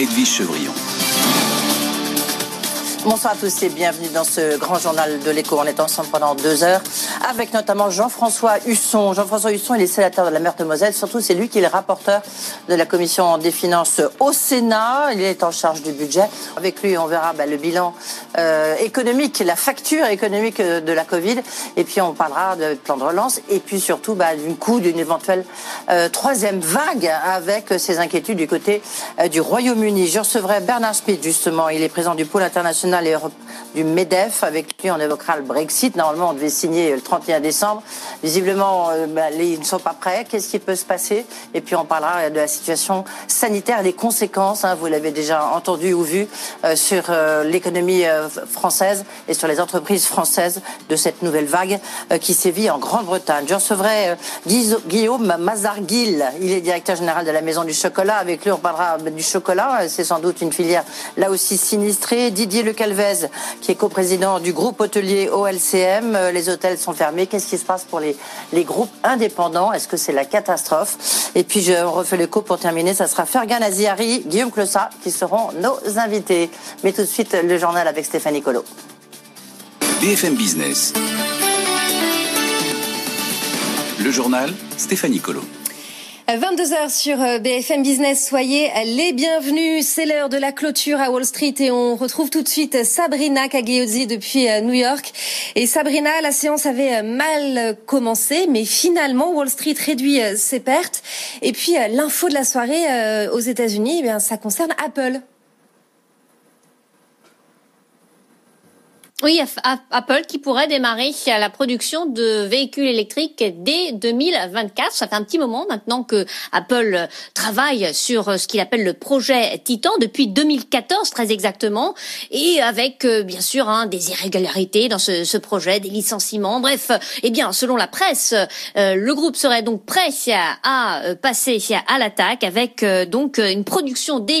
Edwige Chevrillon. Bonsoir à tous et bienvenue dans ce grand journal de l'écho. On est ensemble pendant deux heures avec notamment Jean-François Husson. Jean-François Husson, il est sénateur de la Meurthe-Moselle. Surtout, c'est lui qui est le rapporteur de la commission des finances au Sénat. Il est en charge du budget. Avec lui, on verra bah, le bilan euh, économique, la facture économique de la Covid. Et puis, on parlera de plan de relance. Et puis, surtout, bah, d'une coup d'une éventuelle euh, troisième vague avec ses inquiétudes du côté euh, du Royaume-Uni. Je recevrai Bernard Smith, justement. Il est président du pôle international du MEDEF. Avec lui, on évoquera le Brexit. Normalement, on devait signer le 31 décembre. Visiblement, euh, bah, ils ne sont pas prêts. Qu'est-ce qui peut se passer? Et puis, on parlera de la situation sanitaire des conséquences, hein, vous l'avez déjà entendu ou vu, euh, sur euh, l'économie française et sur les entreprises françaises de cette nouvelle vague qui sévit en Grande-Bretagne. Je recevrai Guillaume Mazarguil. Il est directeur général de la Maison du Chocolat. Avec lui, on parlera du chocolat. C'est sans doute une filière là aussi sinistrée. Didier Le Calvez, qui est coprésident du groupe hôtelier OLCM. Euh, les hôtels sont fermés. Qu'est-ce qui se passe pour les, les groupes indépendants? Est-ce que c'est la catastrophe? Et puis, je refais le coup pour terminer. Ça sera Fergan Aziari, Guillaume Clossat, qui seront nos invités. Mais tout de suite, le journal avec Stéphanie Colo. BFM Business. Le journal, Stéphanie Colo. 22h sur euh, BFM Business, soyez les bienvenus. C'est l'heure de la clôture à Wall Street et on retrouve tout de suite Sabrina Cagliozzi depuis euh, New York. Et Sabrina, la séance avait euh, mal commencé, mais finalement Wall Street réduit ses pertes. Et puis l'info de la soirée aux États-Unis, eh bien ça concerne Apple. Oui, Apple qui pourrait démarrer la production de véhicules électriques dès 2024. Ça fait un petit moment maintenant que Apple travaille sur ce qu'il appelle le projet Titan depuis 2014 très exactement, et avec euh, bien sûr hein, des irrégularités dans ce, projet, des licenciements. Bref, eh bien selon la presse, euh, le groupe serait donc prêt à, euh, passer à l'attaque avec donc une production dès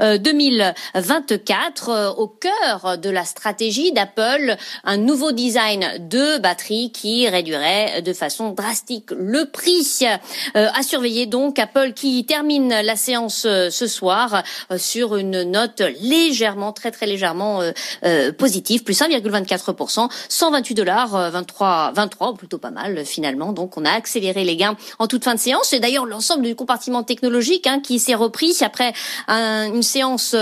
2024 au cœur de la stratégie d'Apple Apple un nouveau design de batterie qui réduirait de façon drastique le prix. Euh, à surveiller donc Apple qui termine la séance euh, ce soir euh, sur une note légèrement, très très légèrement positive, plus 1,24%, 128 dollars 23, 23, plutôt pas mal finalement. Donc on a accéléré les gains en toute fin de séance. C'est d'ailleurs l'ensemble du compartiment technologique hein, qui s'est repris après une séance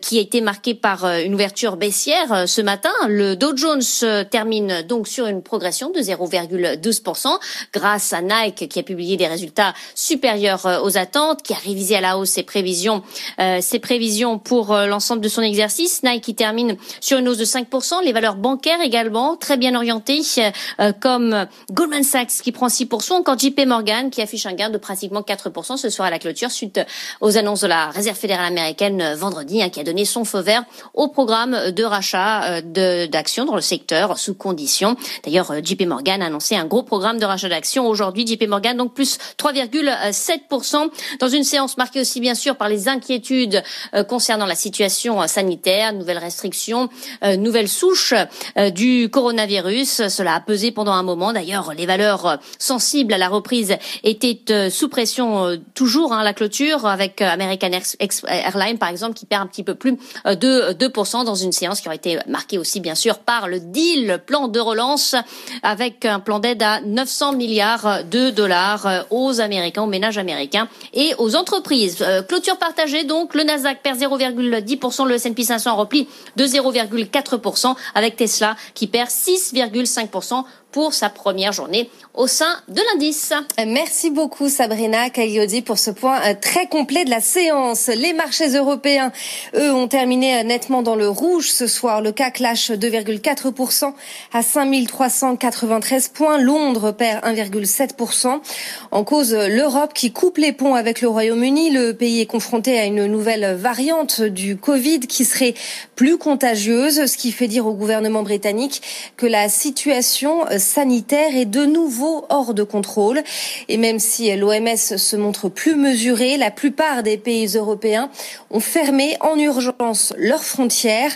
qui a été marquée par une ouverture baissière ce matin. Le Dow Jones euh, termine donc sur une progression de 0,12% grâce à Nike qui a publié des résultats supérieurs euh, aux attentes, qui a révisé à la hausse ses prévisions, euh, ses prévisions pour l'ensemble de son exercice. Nike qui termine sur une hausse de 5%. Les valeurs bancaires également très bien orientées, comme Goldman Sachs qui prend 6%, encore JP Morgan qui affiche un gain de pratiquement 4% ce soir à la clôture suite aux annonces de la Réserve fédérale américaine vendredi, hein, qui a donné son feu vert au programme de rachat de d'actions dans le secteur sous condition. D'ailleurs, euh, JP Morgan a annoncé un gros programme de rachat d'actions aujourd'hui. JP Morgan donc plus 3,7% dans une séance marquée aussi bien sûr par les inquiétudes euh, concernant la situation sanitaire, nouvelles restrictions, euh, nouvelles souches du coronavirus. Cela a pesé pendant un moment. D'ailleurs, les valeurs sensibles à la reprise étaient sous pression toujours à hein, la clôture avec American Airlines par exemple qui perd un petit peu plus de 2% dans une séance qui aurait été marquée aussi bien sûr par le deal, plan de relance, avec un plan d'aide à 900 milliards de dollars aux Américains, aux ménages américains et aux entreprises. clôture partagée donc, le Nasdaq perd 0,10%, le S&P 500 repli de 0,4% avec Tesla qui perd 6,5% pour sa première journée au sein de l'indice. Merci beaucoup Sabrina Cagliodi pour ce point euh, très complet de la séance. Les marchés européens, eux, ont terminé euh, nettement dans le rouge ce soir. Le CAC lâche 2,4% à 5393 points. Londres perd 1,7%. En cause, l'Europe qui coupe les ponts avec le Royaume-Uni. Le pays est confronté à une nouvelle variante du Covid qui serait plus contagieuse, ce qui fait dire au gouvernement britannique que la situation euh, sanitaire est de nouveau hors de contrôle. Et même si l'OMS se montre plus mesurée, la plupart des pays européens ont fermé en urgence leurs frontières.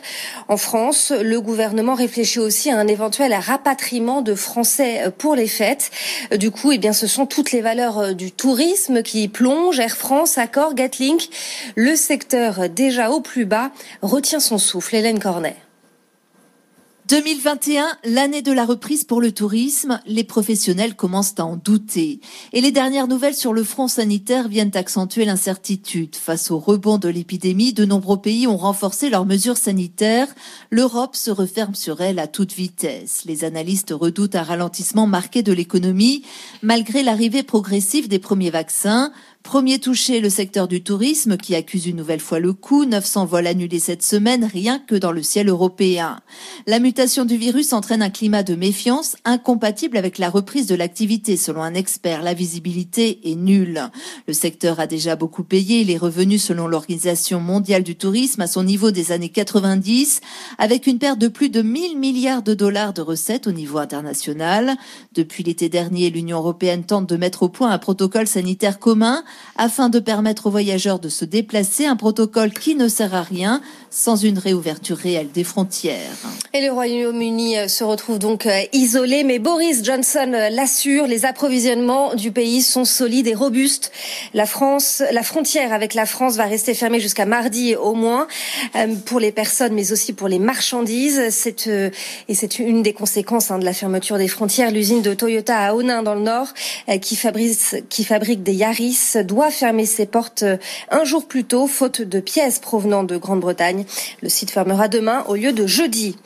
En France, le gouvernement réfléchit aussi à un éventuel rapatriement de Français pour les fêtes. Du coup, eh bien, ce sont toutes les valeurs du tourisme qui plongent. Air France, Accor, Gatling, le secteur déjà au plus bas retient son souffle. Hélène Cornet. 2021, l'année de la reprise pour le tourisme, les professionnels commencent à en douter. Et les dernières nouvelles sur le front sanitaire viennent accentuer l'incertitude. Face au rebond de l'épidémie, de nombreux pays ont renforcé leurs mesures sanitaires. L'Europe se referme sur elle à toute vitesse. Les analystes redoutent un ralentissement marqué de l'économie, malgré l'arrivée progressive des premiers vaccins. Premier touché, le secteur du tourisme qui accuse une nouvelle fois le coup. 900 vols annulés cette semaine, rien que dans le ciel européen. La mutation du virus entraîne un climat de méfiance incompatible avec la reprise de l'activité. Selon un expert, la visibilité est nulle. Le secteur a déjà beaucoup payé. Il est revenu, selon l'Organisation mondiale du tourisme, à son niveau des années 90, avec une perte de plus de 1000 milliards de dollars de recettes au niveau international. Depuis l'été dernier, l'Union européenne tente de mettre au point un protocole sanitaire commun afin de permettre aux voyageurs de se déplacer, un protocole qui ne sert à rien sans une réouverture réelle des frontières. Et le Royaume-Uni euh, se retrouve donc euh, isolé, mais Boris Johnson euh, l'assure, les approvisionnements du pays sont solides et robustes. La France, la frontière avec la France va rester fermée jusqu'à mardi au moins pour les personnes, mais aussi pour les marchandises. Et c'est une des conséquences hein, de la fermeture des frontières. L'usine de Toyota à Onin dans le Nord, qui fabrique des Yaris, doit fermer ses portes un jour plus tôt, faute de pièces provenant de Grande-Bretagne. Le site fermera demain au lieu de jeudi.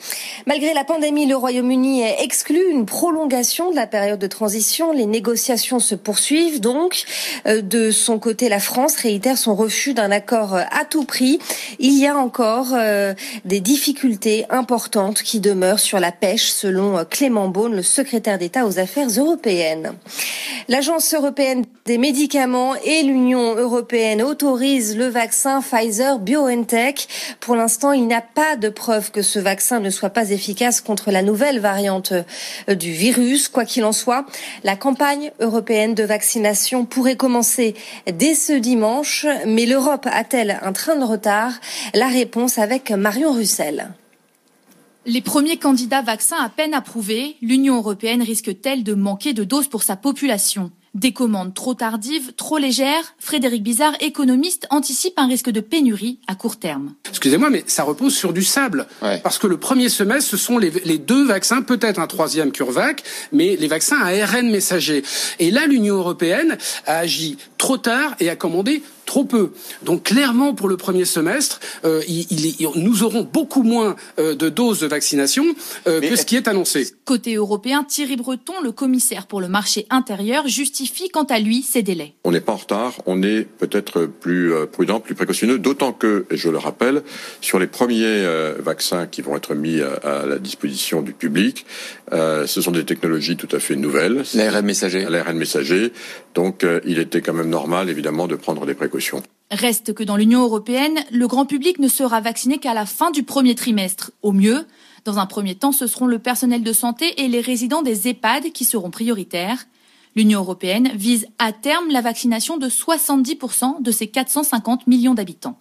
Malgré la pandémie, le Royaume-Uni exclut une prolongation de la période de transition. Les négociations se poursuivent donc. Euh, de son côté, la France réitère son refus d'un accord à tout prix. Il y a encore euh, des difficultés importantes qui demeurent sur la pêche, selon Clément Beaune, le secrétaire d'État aux affaires européennes. L'Agence européenne des médicaments l'Union européenne autorisent le vaccin Pfizer BioNTech pour l'instant, il n'y a pas de preuve que ce vaccin ne soit pas efficace contre la nouvelle variante euh, du virus. Quoi qu'il en soit, la campagne européenne de vaccination pourrait commencer dès ce dimanche, mais l'Europe a-t-elle un train de retard? La réponse avec Marion Russell. Les premiers candidats vaccins à peine approuvés, l'Union européenne risque-t-elle de manquer de doses pour sa population? Des commandes trop tardives, trop légères, Frédéric Bizarre, économiste, anticipe un risque de pénurie à court terme. Excusez-moi, mais ça repose sur du sable. Parce que le premier semestre, ce sont les, les deux vaccins, peut-être un troisième CureVac, mais les vaccins à ARN messager. Et là, l'Union européenne a agi trop tard et a commandé trop peu. Donc clairement, pour le premier semestre, euh, il, nous aurons beaucoup moins euh, de doses de vaccination euh, que ce qui est annoncé. Côté européen, Thierry Breton, le commissaire pour le marché intérieur, justifie quant à lui ces délais. On n'est pas en retard, on est peut-être plus prudent, plus précautionneux, d'autant que, et je le rappelle, sur les premiers vaccins qui vont être mis à, la disposition du public, ce sont des technologies tout à fait nouvelles. L'ARN messager. L'ARN messager. Donc il était quand même normal, évidemment, de prendre des précautions Reste que dans l'Union européenne, le grand public ne sera vacciné qu'à la fin du premier trimestre, au mieux. Dans un premier temps, ce seront le personnel de santé et les résidents des EHPAD qui seront prioritaires. L'Union européenne vise à terme la vaccination de 70% de ses 450 millions d'habitants.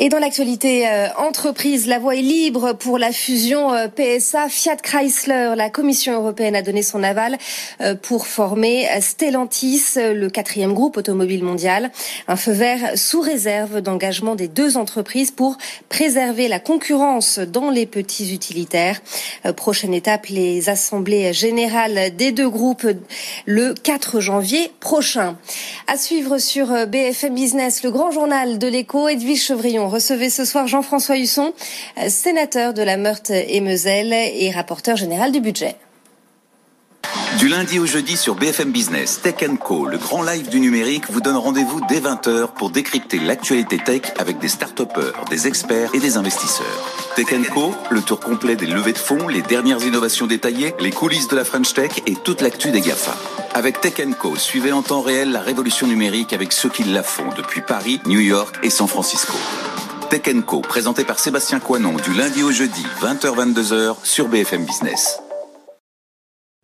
Et dans l'actualité euh, entreprise, la voie est libre pour la fusion euh, PSA Fiat Chrysler. La Commission européenne a donné son aval euh, pour former Stellantis, le quatrième groupe automobile mondial. Un feu vert sous réserve d'engagement des deux entreprises pour préserver la concurrence dans les petits utilitaires. Prochaine étape, les assemblées générales des deux groupes le 4 janvier prochain. À suivre sur BFM Business, le grand journal de l'écho, Edwige Chevrillon recevez ce soir Jean-François Husson, euh, sénateur de la Meurthe et Moselle et rapporteur général du budget. Du lundi au jeudi sur BFM Business, Tech Co, le grand live du numérique, vous donne rendez-vous dès 20h pour décrypter l'actualité tech avec des start des experts et des investisseurs. Tech Co, le tour complet des levées de fonds, les dernières innovations détaillées, les coulisses de la French Tech et toute l'actu des GAFA. Avec Tech Co, suivez en temps réel la révolution numérique avec ceux qui la font depuis Paris, New York et San Francisco. Tech Co, présenté par Sébastien Coinon du lundi au jeudi, 20h-22h sur BFM Business.